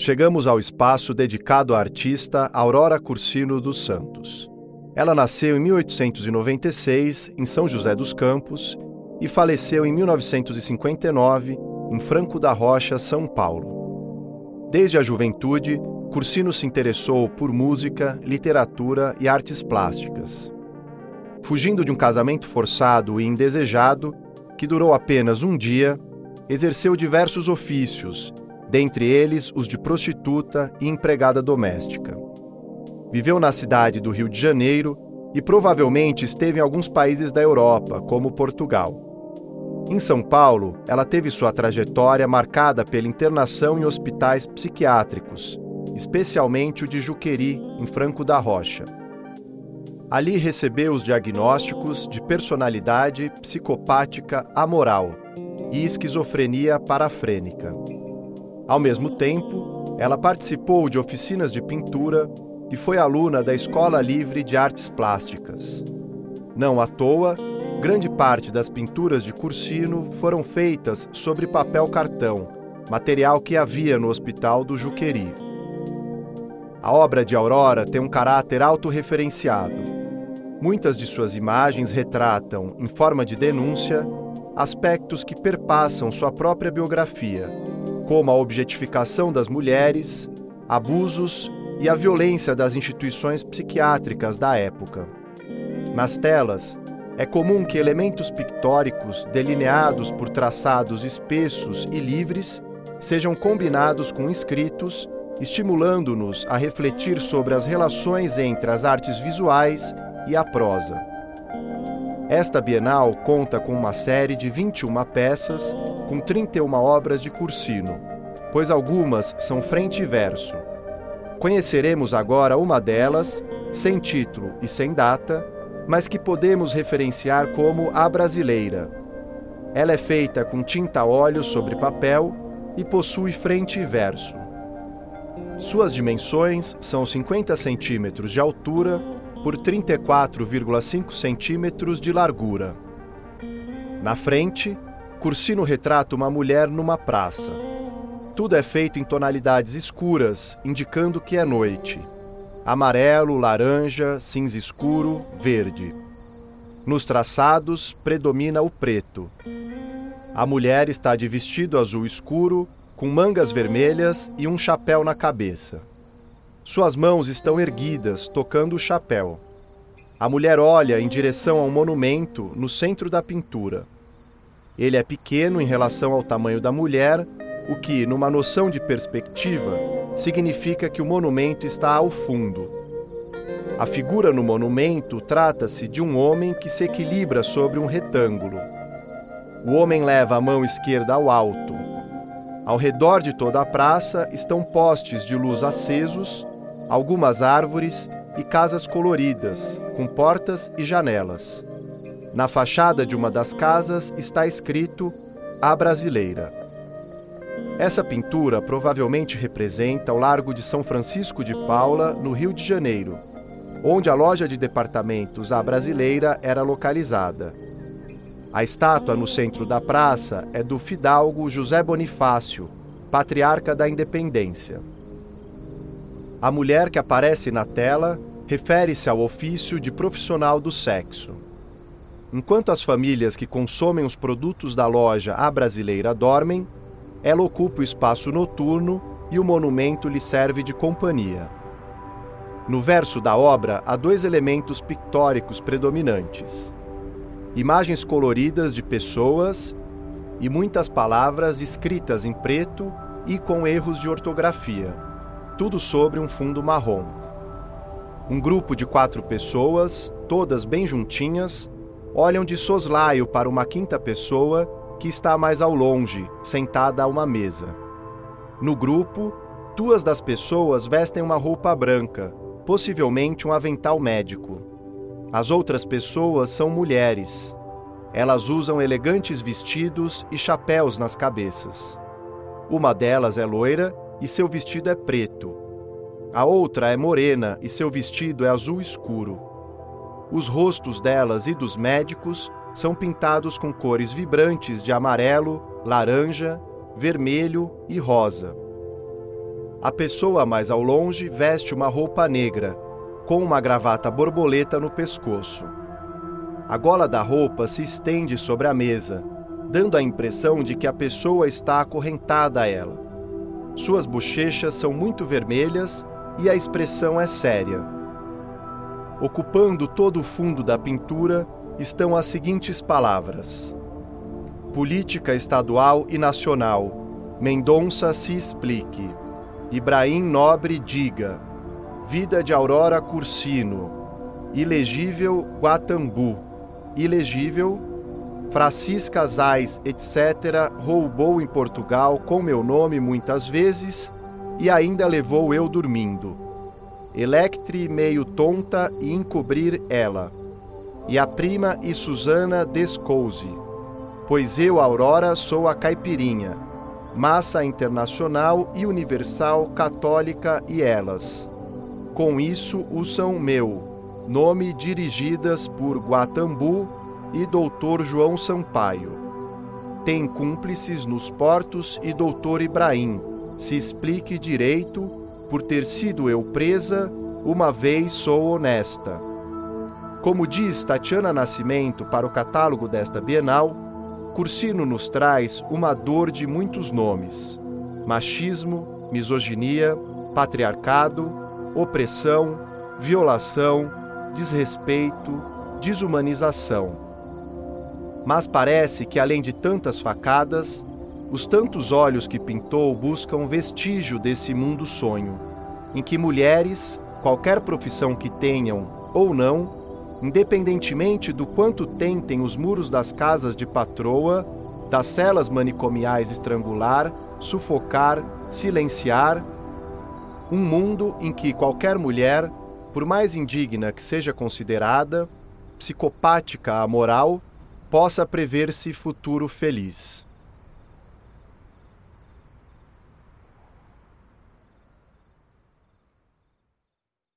Chegamos ao espaço dedicado à artista Aurora Cursino dos Santos. Ela nasceu em 1896 em São José dos Campos e faleceu em 1959 em Franco da Rocha, São Paulo. Desde a juventude, Cursino se interessou por música, literatura e artes plásticas. Fugindo de um casamento forçado e indesejado, que durou apenas um dia, exerceu diversos ofícios dentre eles os de prostituta e empregada doméstica. Viveu na cidade do Rio de Janeiro e provavelmente esteve em alguns países da Europa, como Portugal. Em São Paulo, ela teve sua trajetória marcada pela internação em hospitais psiquiátricos, especialmente o de Juqueri, em Franco da Rocha. Ali recebeu os diagnósticos de personalidade psicopática amoral e esquizofrenia parafrênica. Ao mesmo tempo, ela participou de oficinas de pintura e foi aluna da Escola Livre de Artes Plásticas. Não à toa, grande parte das pinturas de Cursino foram feitas sobre papel cartão, material que havia no Hospital do Juqueri. A obra de Aurora tem um caráter autorreferenciado. Muitas de suas imagens retratam, em forma de denúncia, aspectos que perpassam sua própria biografia como a objetificação das mulheres, abusos e a violência das instituições psiquiátricas da época. Nas telas, é comum que elementos pictóricos delineados por traçados espessos e livres sejam combinados com escritos, estimulando-nos a refletir sobre as relações entre as artes visuais e a prosa. Esta Bienal conta com uma série de 21 peças, com 31 obras de Cursino, pois algumas são frente e verso. Conheceremos agora uma delas, sem título e sem data, mas que podemos referenciar como a brasileira. Ela é feita com tinta óleo sobre papel e possui frente e verso. Suas dimensões são 50 centímetros de altura por 34,5 centímetros de largura. Na frente, Cursino retrata uma mulher numa praça. Tudo é feito em tonalidades escuras, indicando que é noite. Amarelo, laranja, cinza escuro, verde. Nos traçados predomina o preto. A mulher está de vestido azul escuro, com mangas vermelhas e um chapéu na cabeça. Suas mãos estão erguidas, tocando o chapéu. A mulher olha em direção a um monumento no centro da pintura. Ele é pequeno em relação ao tamanho da mulher, o que, numa noção de perspectiva, significa que o monumento está ao fundo. A figura no monumento trata-se de um homem que se equilibra sobre um retângulo. O homem leva a mão esquerda ao alto. Ao redor de toda a praça estão postes de luz acesos algumas árvores e casas coloridas, com portas e janelas. Na fachada de uma das casas está escrito A Brasileira. Essa pintura provavelmente representa o Largo de São Francisco de Paula, no Rio de Janeiro, onde a loja de departamentos A Brasileira era localizada. A estátua no centro da praça é do fidalgo José Bonifácio, patriarca da independência. A mulher que aparece na tela refere-se ao ofício de profissional do sexo. Enquanto as famílias que consomem os produtos da loja A Brasileira dormem, ela ocupa o espaço noturno e o monumento lhe serve de companhia. No verso da obra há dois elementos pictóricos predominantes: imagens coloridas de pessoas e muitas palavras escritas em preto e com erros de ortografia tudo sobre um fundo marrom. Um grupo de quatro pessoas, todas bem juntinhas, olham de soslaio para uma quinta pessoa que está mais ao longe, sentada a uma mesa. No grupo, duas das pessoas vestem uma roupa branca, possivelmente um avental médico. As outras pessoas são mulheres. Elas usam elegantes vestidos e chapéus nas cabeças. Uma delas é loira e seu vestido é preto. A outra é morena e seu vestido é azul escuro. Os rostos delas e dos médicos são pintados com cores vibrantes de amarelo, laranja, vermelho e rosa. A pessoa mais ao longe veste uma roupa negra, com uma gravata borboleta no pescoço. A gola da roupa se estende sobre a mesa, dando a impressão de que a pessoa está acorrentada a ela. Suas bochechas são muito vermelhas e a expressão é séria. Ocupando todo o fundo da pintura estão as seguintes palavras: Política estadual e nacional. Mendonça se explique. Ibrahim Nobre diga. Vida de Aurora Cursino. Ilegível Guatambu. Ilegível Francisca Zais, etc., roubou em Portugal com meu nome muitas vezes e ainda levou eu dormindo. Electre meio tonta e encobrir ela. E a prima e Susana descouse. Pois eu, Aurora, sou a caipirinha, massa internacional e universal católica e elas. Com isso, o são meu, nome dirigidas por Guatambu e Doutor João Sampaio. Tem cúmplices nos portos e Doutor Ibrahim, se explique direito, por ter sido eu presa, uma vez sou honesta. Como diz Tatiana Nascimento para o catálogo desta Bienal, Cursino nos traz uma dor de muitos nomes: machismo, misoginia, patriarcado, opressão, violação, desrespeito, desumanização mas parece que, além de tantas facadas, os tantos olhos que pintou buscam vestígio desse mundo sonho, em que mulheres, qualquer profissão que tenham ou não, independentemente do quanto tentem os muros das casas de patroa, das celas manicomiais estrangular, sufocar, silenciar, um mundo em que qualquer mulher, por mais indigna que seja considerada, psicopática a moral, possa prever-se futuro feliz.